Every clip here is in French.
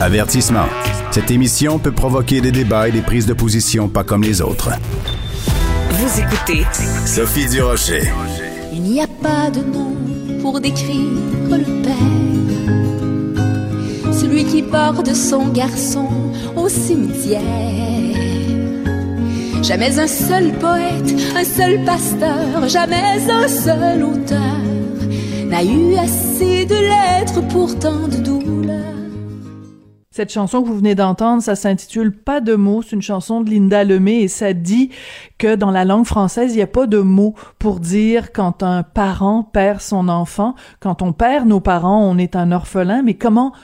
Avertissement. Cette émission peut provoquer des débats et des prises de position pas comme les autres. Vous écoutez Sophie Durocher. Il n'y a pas de nom pour décrire le père. Celui qui porte son garçon au cimetière. Jamais un seul poète, un seul pasteur, jamais un seul auteur n'a eu assez de lettres pour tant de douleurs. Cette chanson que vous venez d'entendre, ça s'intitule Pas de mots. C'est une chanson de Linda Lemay et ça dit que dans la langue française, il n'y a pas de mots pour dire quand un parent perd son enfant. Quand on perd nos parents, on est un orphelin. Mais comment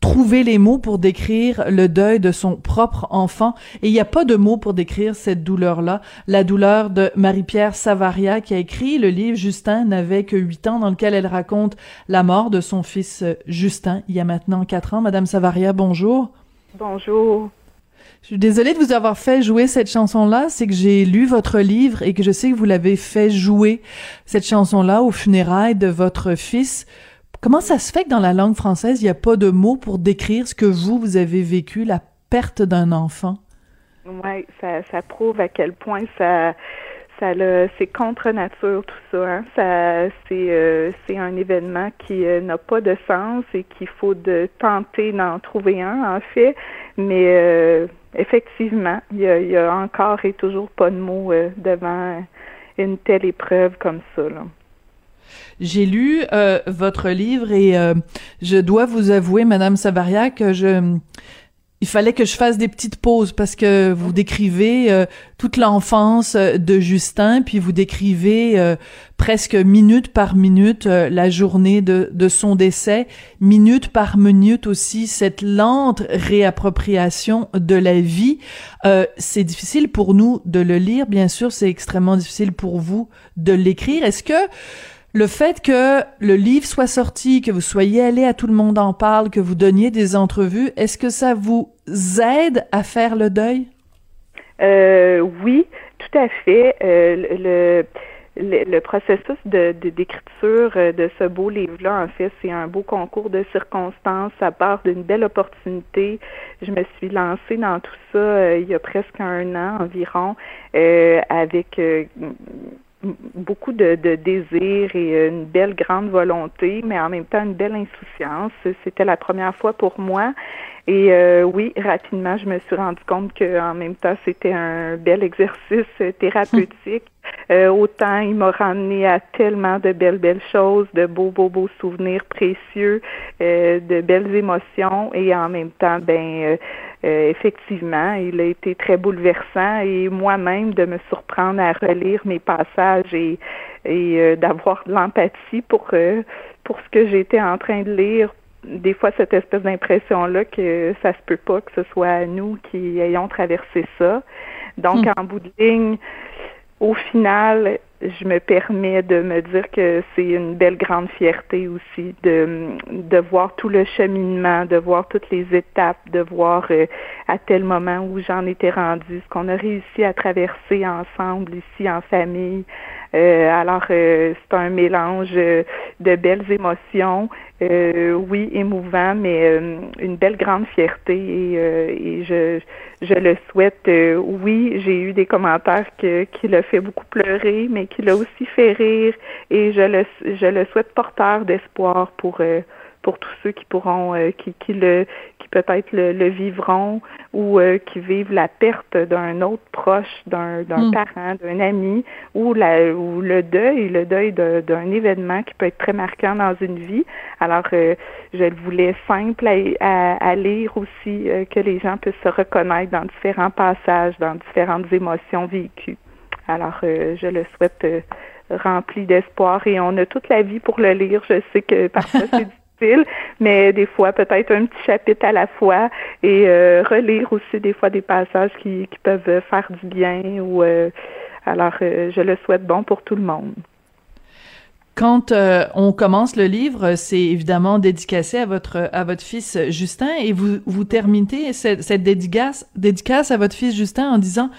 trouver les mots pour décrire le deuil de son propre enfant et il n'y a pas de mots pour décrire cette douleur-là, la douleur de Marie-Pierre Savaria qui a écrit le livre Justin n'avait que huit ans dans lequel elle raconte la mort de son fils euh, Justin il y a maintenant quatre ans. Madame Savaria, bonjour. Bonjour. Je suis désolée de vous avoir fait jouer cette chanson-là, c'est que j'ai lu votre livre et que je sais que vous l'avez fait jouer cette chanson-là aux funérailles de votre fils. Comment ça se fait que dans la langue française, il n'y a pas de mots pour décrire ce que vous, vous avez vécu, la perte d'un enfant? Oui, ça, ça prouve à quel point ça, ça c'est contre nature tout ça. Hein. Ça, c'est, euh, c'est un événement qui euh, n'a pas de sens et qu'il faut de tenter d'en trouver un en fait. Mais euh, effectivement, il y, a, y, a, encore et toujours pas de mots devant une telle épreuve comme ça. Là. J'ai lu euh, votre livre et euh, je dois vous avouer, Madame Savaria, que je il fallait que je fasse des petites pauses parce que vous décrivez euh, toute l'enfance de Justin, puis vous décrivez presque minute par minute la journée de, de, son décès, minute par minute aussi cette lente réappropriation de la vie. c'est difficile pour nous de le lire, bien sûr, c'est extrêmement difficile pour vous de l'écrire. Est-ce que le fait que le livre soit sorti, que vous soyez allé à Tout le monde en parle, que vous donniez des entrevues, est-ce que ça vous aide à faire le deuil? Euh, oui, tout à fait. Euh, le, processus de, d'écriture euh, de, ce beau livre-là, en fait, c'est un beau concours de circonstances. Ça part d'une belle opportunité. Je me suis lancée dans tout ça il y a presque un an environ, avec beaucoup de, de désir et une belle grande volonté, mais en même temps une belle insouciance. C'était la première fois pour moi. Et euh, oui, rapidement, je me suis rendu compte que en même temps, c'était un bel exercice thérapeutique. Euh, autant il m'a ramené à tellement de belles, belles choses, de beaux, beaux, beaux souvenirs précieux, euh, de belles émotions, et en même temps, ben euh, effectivement, il a été très bouleversant et moi-même de me surprendre à relire mes passages et, et euh, d'avoir de l'empathie pour euh, pour ce que j'étais en train de lire. Des fois, cette espèce d'impression-là que ça se peut pas que ce soit nous qui ayons traversé ça. Donc, hmm. en bout de ligne, au final, je me permets de me dire que c'est une belle grande fierté aussi de, de voir tout le cheminement, de voir toutes les étapes, de voir euh, à tel moment où j'en étais rendue, ce qu'on a réussi à traverser ensemble ici en famille. Euh, alors, euh, c'est un mélange de belles émotions, oui, émouvant, mais une belle grande fierté et, et je, je le souhaite. oui, j'ai eu des commentaires que, qui l'a fait beaucoup pleurer, mais qui l'a aussi fait rire et je le, je le souhaite porteur d'espoir pour, euh, pour tous ceux qui pourront, euh, qui, qui le, qui peut-être le, vivront ou euh, qui vivent la perte d'un autre proche, d'un, d'un hmm. parent, d'un ami ou, la, ou le deuil, le deuil d'un événement qui peut être très marquant dans une vie. Alors, je le voulais simple à, à, lire aussi, que les gens puissent se reconnaître dans différents passages, dans différentes émotions vécues. Alors, euh, je le souhaite euh, rempli d'espoir et on a toute la vie pour le lire. Je sais que parfois c'est mais des fois peut-être un petit chapitre à la fois et euh, relire aussi des fois des passages qui, qui peuvent faire du bien ou alors je le souhaite bon pour tout le monde. Quand on commence le livre, c'est évidemment dédicacé à votre à votre fils Justin et vous vous terminez cette, cette dédicace dédicace à votre fils Justin en disant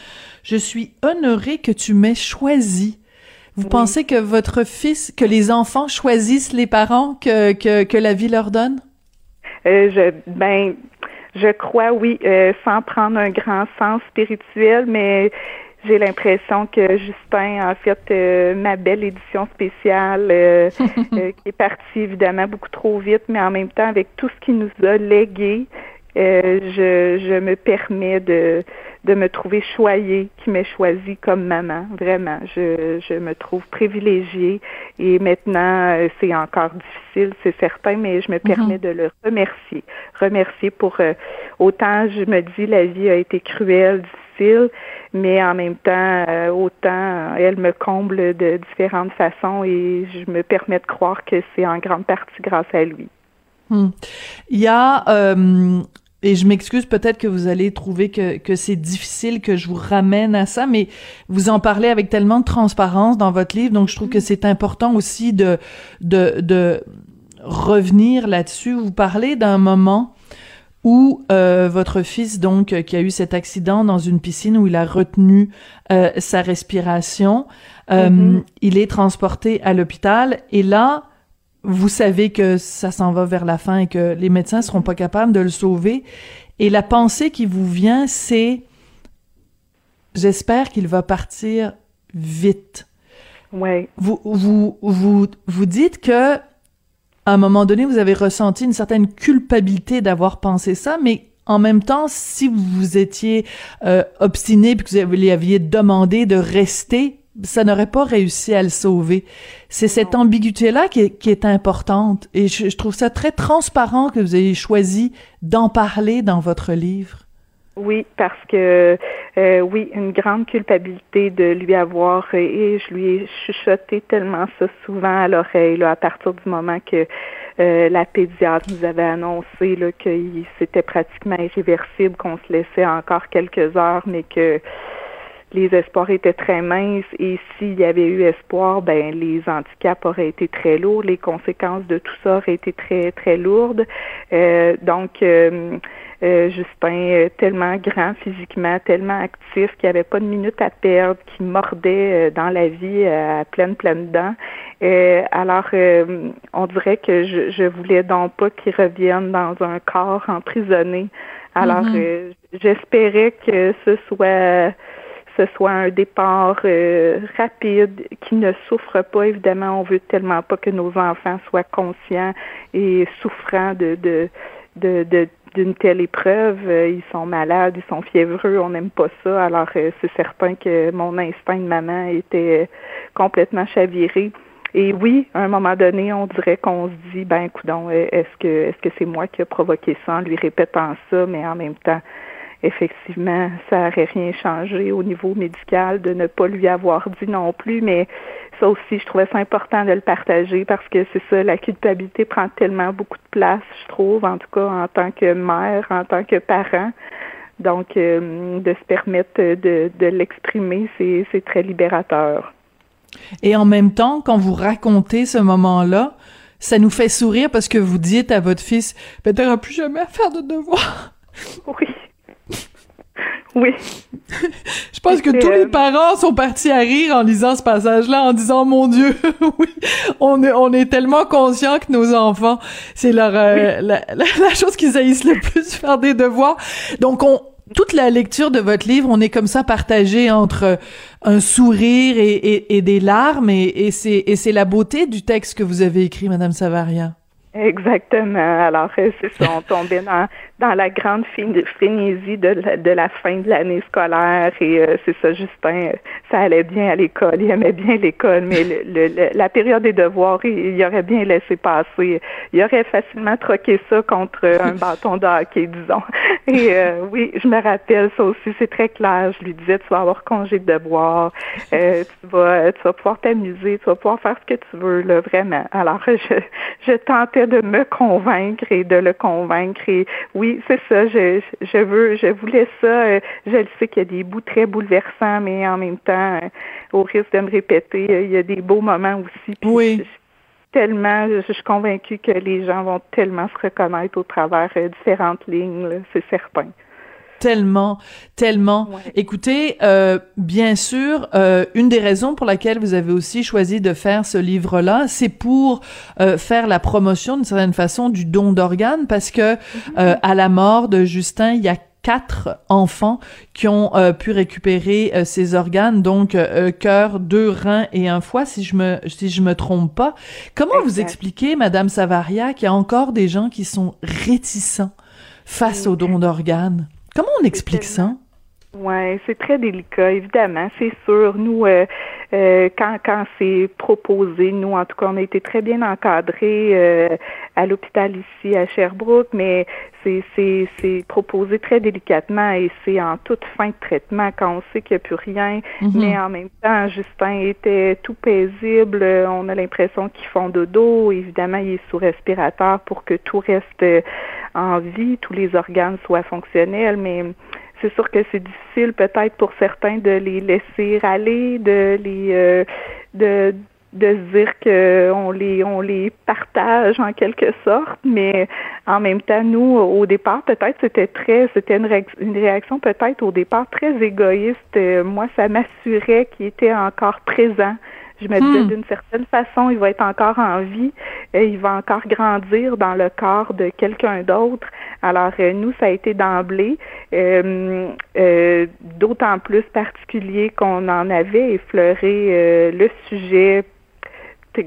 je suis honorée que tu m'aies choisi. Vous pensez que votre fils, que les enfants choisissent les parents que, que, que la vie leur donne? Euh, je, ben, je crois, oui, sans prendre un grand sens spirituel, mais j'ai l'impression que Justin, en fait, ma belle édition spéciale, qui est partie évidemment beaucoup trop vite, mais en même temps avec tout ce qu'il nous a légué, je, je me permets de de me trouver choyée qui m'ait choisi comme maman. Vraiment, je, je me trouve privilégiée et maintenant euh, c'est encore difficile, c'est certain, mais je me mhm. permets de le remercier. Remercier pour euh, autant je me dis la vie a été cruelle, difficile, mais en même temps euh, autant elle me comble de différentes façons et je me permets de croire que c'est en grande partie grâce à lui. Hmm. Il y a et je m'excuse peut-être que vous allez trouver que, que c'est difficile que je vous ramène à ça, mais vous en parlez avec tellement de transparence dans votre livre, donc je trouve que c'est important aussi de, de, de revenir là-dessus. Vous parlez d'un moment où euh, votre fils, donc, qui a eu cet accident dans une piscine où il a retenu euh, sa respiration, euh, mm-hmm. il est transporté à l'hôpital et là, vous savez que ça s'en va vers la fin et que les médecins seront pas capables de le sauver. Et la pensée qui vous vient, c'est j'espère qu'il va partir vite. Ouais. Vous, vous, vous, vous dites que à un moment donné, vous avez ressenti une certaine culpabilité d'avoir pensé ça, mais en même temps, si vous étiez euh, obstiné puis que vous lui aviez demandé de rester, ça n'aurait pas réussi à le sauver. C'est cette ambiguïté-là qui est, qui est, importante. Et je, trouve ça très transparent que vous ayez choisi d'en parler dans votre livre. Oui, parce que euh, oui, une grande culpabilité de lui avoir et je lui ai chuchoté tellement ça souvent à l'oreille à partir du moment que euh, la pédiatre nous avait annoncé là, que c'était pratiquement irréversible, qu'on se laissait encore quelques heures, mais que les espoirs étaient très minces et s'il y avait eu espoir, ben les handicaps auraient été très lourds, les conséquences de tout ça auraient été très très lourdes. Euh, donc euh, euh, Justin, tellement grand physiquement, tellement actif qu'il n'y avait pas de minute à perdre, qui mordait dans la vie à pleine pleine dents. alors, on dirait que je, je voulais donc pas qu'il revienne dans un corps emprisonné. Alors, mm-hmm. j'espérais que ce soit ce soit un départ euh, rapide, qui ne souffre pas. Évidemment, on veut tellement pas que nos enfants soient conscients et souffrants de, d'une telle épreuve. Euh, ils sont malades, ils sont fiévreux, on n'aime pas ça. Alors, euh, c'est certain que mon instinct de maman était complètement chaviré. Et oui, à un moment donné, on dirait qu'on se dit, ben, coudon, est-ce que est-ce que c'est moi qui a provoqué ça en lui répétant ça, mais en même temps, effectivement, ça n'aurait rien changé au niveau médical de ne pas lui avoir dit non plus, mais ça aussi, je trouvais ça important de le partager parce que c'est ça, la culpabilité prend tellement beaucoup de place, je trouve, en tout cas en tant que mère, en tant que parent. Donc, euh, de se permettre de, de l'exprimer, c'est, très libérateur. Et en même temps, quand vous racontez ce moment-là, ça nous fait sourire parce que vous dites à votre fils, ben, t'auras plus jamais à faire de devoirs. Oui. Oui. Je pense que tous les euh, parents sont partis à rire en lisant ce passage-là, en disant mon Dieu, oui, on est on est tellement conscient que nos enfants, c'est leur euh, la, la, chose qu'ils haïssent le plus faire des devoirs. Donc on toute la lecture de votre livre, on est comme ça partagé entre un sourire et, et, et des larmes, et, et c'est et c'est la beauté du texte que vous avez écrit, Madame Savaria. Exactement. Alors, c'est ça, on tombait dans, dans la grande frénésie de la, de la fin de l'année scolaire et euh, c'est ça, Justin, ça allait bien à l'école, il aimait bien l'école, mais le, la période des devoirs, il, il, aurait bien laissé passer. Il aurait facilement troqué ça contre un bâton de hockey, disons. Et euh, oui, je me rappelle ça aussi, c'est très clair. Je lui disais, tu vas avoir congé de devoirs, euh, tu vas tu vas pouvoir t'amuser, tu vas pouvoir faire ce que tu veux, là, vraiment. Alors, je, je tentais de me convaincre et de le convaincre. Et oui, c'est ça. Je, je veux, je voulais ça. Euh, je le sais qu'il y a des bouts très bouleversants, mais en même temps, euh, au risque de me répéter, euh, il y a des beaux moments aussi. oui. tellement, je, suis convaincue que les gens vont tellement se reconnaître au travers différentes lignes, c'est certain. Tellement, tellement. Écoutez, euh, bien sûr, euh, une des raisons pour laquelle vous avez aussi choisi de faire ce livre-là, c'est pour euh, faire la promotion d'une certaine façon du don d'organes, parce que euh, à la mort de Justin, il y a quatre enfants qui ont euh, pu récupérer euh, ces organes, donc euh, cœur, deux reins et un foie, si je me si je me trompe pas. Comment vous expliquez, Madame Savaria, qu'il y a encore des gens qui sont réticents face au don d'organes? Comment on explique ça? Oui, c'est très délicat, évidemment, c'est sûr. Nous, euh, euh, quand, quand c'est proposé, nous, en tout cas, on a été très bien encadrés euh, à l'hôpital ici à Sherbrooke, mais c'est, proposé très délicatement et c'est en toute fin de traitement quand on sait qu'il n'y a plus rien. Mhm. Mais en même temps, Justin était tout paisible. On a l'impression qu'ils font dodo. Évidemment, il est sous respirateur pour que tout reste en vie, tous les organes soient fonctionnels, mais c'est sûr que c'est difficile peut-être pour certains de les laisser aller, de les euh, de se dire qu'on les on les partage en quelque sorte, mais en même temps, nous, au départ, peut-être c'était très c'était une, une réaction peut-être au départ très égoïste. Moi, ça m'assurait qu'il était encore présent je me disais, hmm. d'une certaine façon, il va être encore en vie, et il va encore grandir dans le corps de quelqu'un d'autre. Alors, euh, nous, ça a été d'emblée, euh, euh, d'autant plus particulier qu'on en avait effleuré le sujet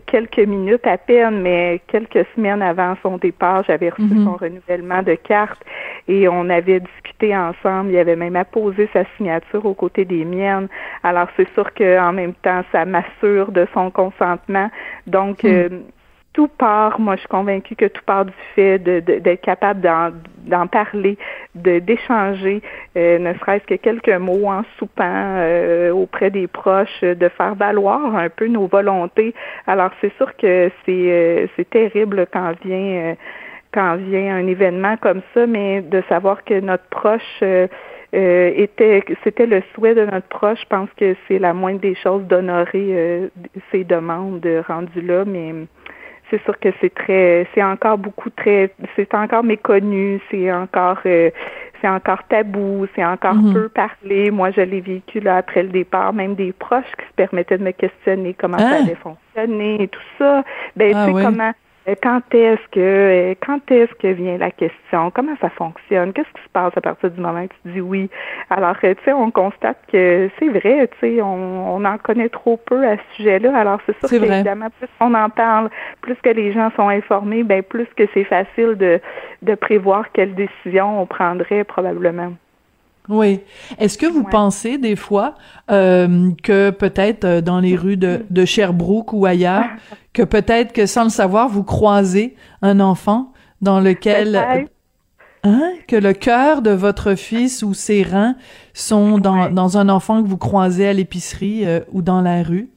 quelques minutes à peine, mais quelques semaines avant son départ, j'avais reçu mhm. son renouvellement de carte et on avait discuté ensemble. Il avait même apposé sa signature aux côtés des miennes. Alors c'est sûr qu'en même temps, ça m'assure de son consentement. Donc, hmm. euh, tout part, moi je suis convaincue que tout part du fait d'être capable d'en parler, de d'échanger, euh, ne serait-ce que quelques mots en soupant euh, auprès des proches, de faire valoir un peu nos volontés. Alors c'est sûr que c'est euh, c'est terrible quand vient quand vient un événement comme ça, mais de savoir que notre proche était c'était le souhait de notre proche, je pense que c'est la moindre des choses d'honorer ces demandes rendues là, mais c'est sûr que c'est très, c'est encore beaucoup très, c'est encore méconnu, c'est encore, euh, c'est encore tabou, c'est encore mhm. peu parlé. Moi, je l'ai vécu là après le départ, même des proches qui se permettaient de me questionner comment ça ah! allait fonctionner et tout ça. Ben, ah tu sais comment euh, quand est-ce que quand est-ce que vient la question? Comment ça fonctionne? Qu'est-ce qui se passe à partir du moment que tu dis oui? Alors, euh, tu sais, on constate que c'est vrai, tu sais, on, on en connaît trop peu à ce sujet-là. Alors, c'est sûr qu'évidemment, plus on en parle, plus que les gens sont informés, ben plus que c'est facile de, de prévoir quelle décision on prendrait probablement. Oui. Est-ce que vous pensez des fois euh, que peut-être euh, dans les rues de, de Sherbrooke ou ailleurs, que peut-être que sans le savoir, vous croisez un enfant dans lequel hein, que le cœur de votre fils ou ses reins sont dans, dans un enfant que vous croisez à l'épicerie euh, ou dans la rue?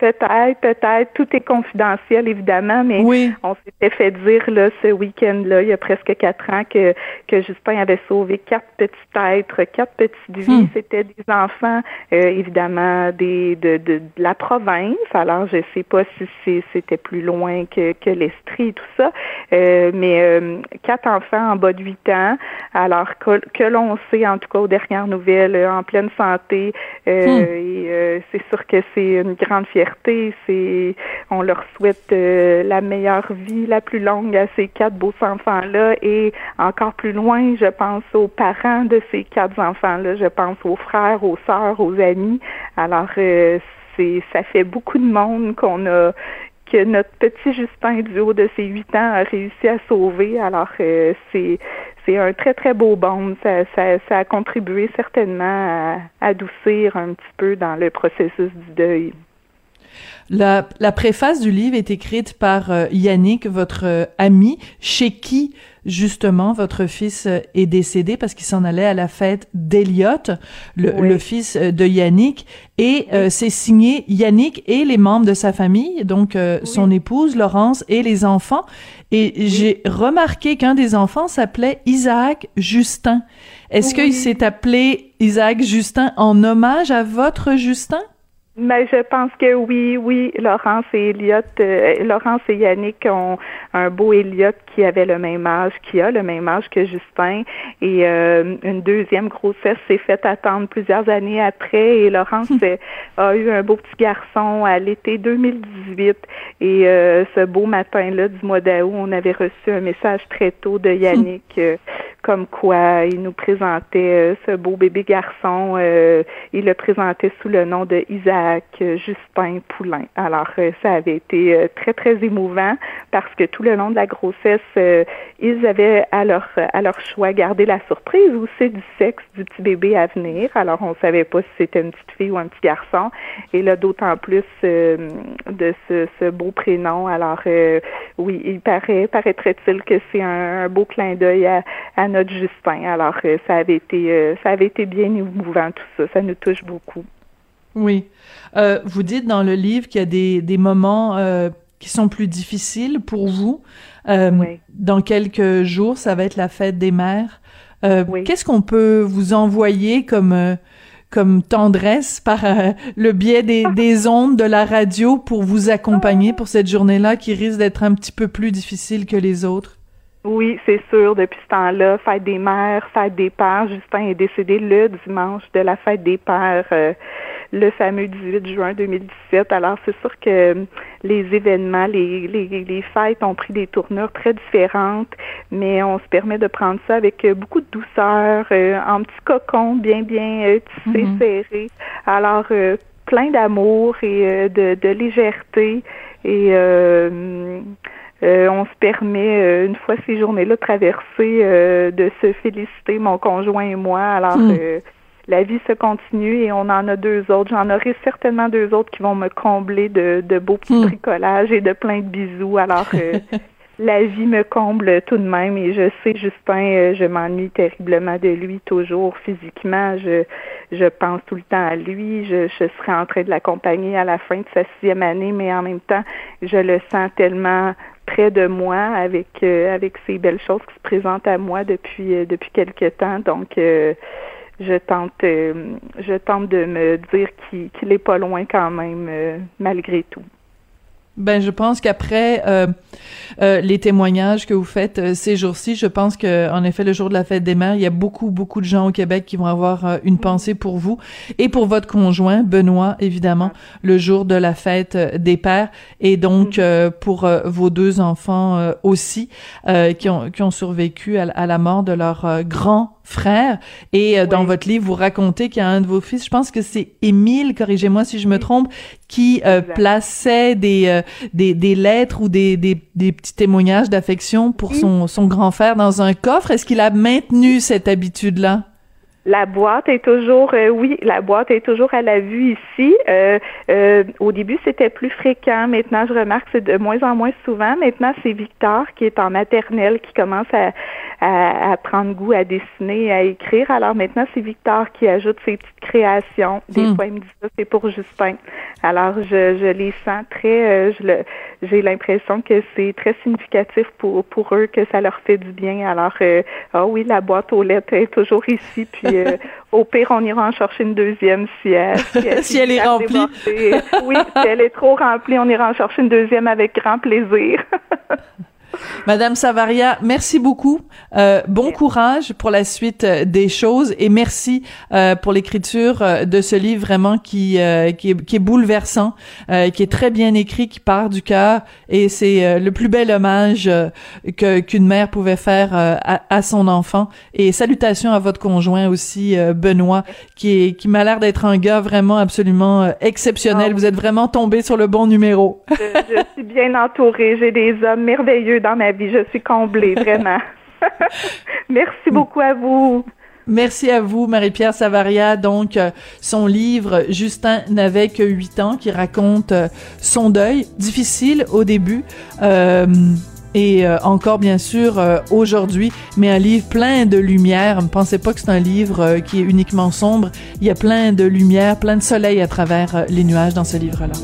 Peut-être, peut-être. Tout est confidentiel, évidemment, mais on s'était fait dire là, ce week-end-là, il y a presque quatre ans, que, que Justin avait sauvé quatre petits êtres, quatre petites vies. Hmm. C'était des enfants, euh, évidemment, des de, de, la province. Alors, je sais pas si c'était plus loin que, que l'Estrie et tout ça, euh, mais euh, quatre enfants en bas de huit ans. Alors que, que l'on sait, en tout cas aux dernières nouvelles, en pleine santé. Hmm. Et c'est sûr que c'est une grande fierté c'est, on leur souhaite euh, la meilleure vie, la plus longue à ces quatre beaux enfants-là et encore plus loin, je pense aux parents de ces quatre enfants-là, je pense aux frères, aux sœurs, aux amis. Alors, euh, c'est, ça fait beaucoup de monde qu'on a que notre petit Justin du haut de ses huit ans a réussi à sauver. Alors, euh, c'est c'est un très, très beau bond. Ça, ça, ça a contribué certainement à adoucir un petit peu dans le processus du deuil. La, la préface du livre est écrite par euh, Yannick, votre euh, ami, chez qui justement votre fils euh, est décédé parce qu'il s'en allait à la fête d'Eliott, le, fils de Yannick, et c'est signé Yannick et les membres de sa famille, donc son épouse Laurence et les enfants. Et j'ai remarqué qu'un des enfants s'appelait Isaac Justin. Est-ce qu'il s'est appelé Isaac Justin en hommage à votre Justin? Mais je pense que oui, oui, Laurence et Elliot, euh, Laurence et Yannick ont un beau Elliot qui avait le même âge, qui a le même âge que Justin. Et euh, une deuxième grossesse s'est faite attendre plusieurs années après. Et Laurence a eu un beau petit garçon à l'été 2018. Et euh, ce beau matin-là du mois d'août, on avait reçu un message très tôt de Yannick comme quoi il nous présentait ce beau bébé garçon. il le présentait sous le nom de Isaac Justin Poulain. Alors, ça avait été très, très émouvant parce que tout le long de la grossesse, euh, ils avaient à leur à leur choix gardé la surprise aussi du sexe du petit bébé à venir. Alors on savait pas si c'était une petite fille ou un petit garçon. Et là d'autant plus euh, de ce, ce, beau prénom. Alors euh, oui, il paraît paraîtrait-il que c'est un, beau clin d'œil à, notre Justin. Alors ça avait été ça avait été bien émouvant tout ça. Ça nous touche beaucoup. Oui. vous dites dans le livre qu'il y a des, des moments qui sont plus difficiles pour vous. Euh, Dans quelques jours, ça va être la fête des mères. Euh, Qu'est-ce qu'on peut vous envoyer comme euh, comme tendresse par euh, le biais des, des ondes de la radio pour vous accompagner pour cette journée-là qui risque d'être un petit peu plus difficile que les autres? Oui, c'est sûr. Depuis ce temps-là, fête des mères, fête des pères. Justin est décédé le dimanche de la fête des pères le fameux 18 juin 2017. Alors, c'est sûr que euh, les événements, les, les, les fêtes ont pris des tournures très différentes, mais on se permet de prendre ça avec euh, beaucoup de douceur, euh, en petit cocon bien, bien tissé, mm-hmm. serré. Alors, plein d'amour et de, de, légèreté. Et on se permet, une fois ces journées-là traversées, de se féliciter, mon conjoint et moi. Alors, mm la vie se continue et on en a deux autres. J'en aurai certainement deux autres qui vont me combler de, de beaux petits hmm. bricolages et de plein de bisous. Alors euh, la vie me comble tout de même et je sais, Justin, euh, je m'ennuie terriblement de lui toujours physiquement. Je, je pense tout le temps à lui. Je, je serai en train de l'accompagner à la fin de sa sixième année, mais en même temps, je le sens tellement près de moi avec euh, avec ces belles choses qui se présentent à moi depuis depuis quelque temps. Donc je tente, euh, je tente de me dire qu'il n'est pas loin quand même, euh, malgré tout. Ben, je pense qu'après euh, euh, les témoignages que vous faites euh, ces jours-ci, je pense que en effet le jour de la fête des mères, il y a beaucoup beaucoup de gens au Québec qui vont avoir une pensée pour vous et pour votre conjoint Benoît évidemment le jour de la fête des pères et donc mm. pour vos deux enfants aussi qui ont qui ont survécu à, à la mort de leur grand frère. Et dans votre livre, vous racontez qu'il y a un de vos fils, je pense que c'est Émile, corrigez-moi si je me trompe, qui euh, plaçait des, euh, des, des lettres ou des, des, des petits témoignages d'affection pour son, son grand frère dans un coffre. Est-ce qu'il a maintenu cette habitude-là? La boîte est toujours, euh, oui, la boîte est toujours à la vue ici. Euh, euh, au début, c'était plus fréquent. Maintenant, je remarque que c'est de moins en moins souvent. Maintenant, c'est Victor qui est en maternelle qui commence à, à, prendre goût à dessiner, à écrire. Alors maintenant, c'est Victor qui ajoute ses petites créations. Des hmm. fois, il me dit ça, c'est pour Justin. Alors, je, je les sens très, je le, j'ai l'impression que c'est très significatif pour, pour eux, que ça leur fait du bien. Alors, ah oui, la boîte aux lettres est toujours ici. Puis euh, au pire, on ira en chercher une deuxième si elle, si elle, est remplie. oui, si elle est trop remplie, on ira en chercher une deuxième avec grand plaisir. Madame Savaria, merci beaucoup. Euh, bon courage pour la suite euh, des choses et merci euh, pour l'écriture euh, de ce livre vraiment qui euh, qui est, qui, est, bouleversant, qui est très bien écrit, qui part du cœur et c'est le plus bel hommage que qu'une mère pouvait faire à, à, son enfant. Et salutations à votre conjoint aussi, Benoît, qui est qui m'a l'air d'être un gars vraiment absolument exceptionnel. Ah Vous êtes vraiment tombé sur le bon numéro. je, je suis bien entourée. J'ai des hommes merveilleux dans ma vie. Je suis comblée, vraiment. Merci beaucoup à vous. Merci à vous, Marie-Pierre Savaria. Donc, euh, son livre, Justin n'avait que huit ans, qui raconte euh, son deuil, difficile au début, euh, et encore bien sûr aujourd'hui, mais un livre plein de lumière. Ne pensez pas que c'est un livre qui est uniquement sombre. Il y a plein de lumière, plein de soleil à travers les nuages dans ce livre-là.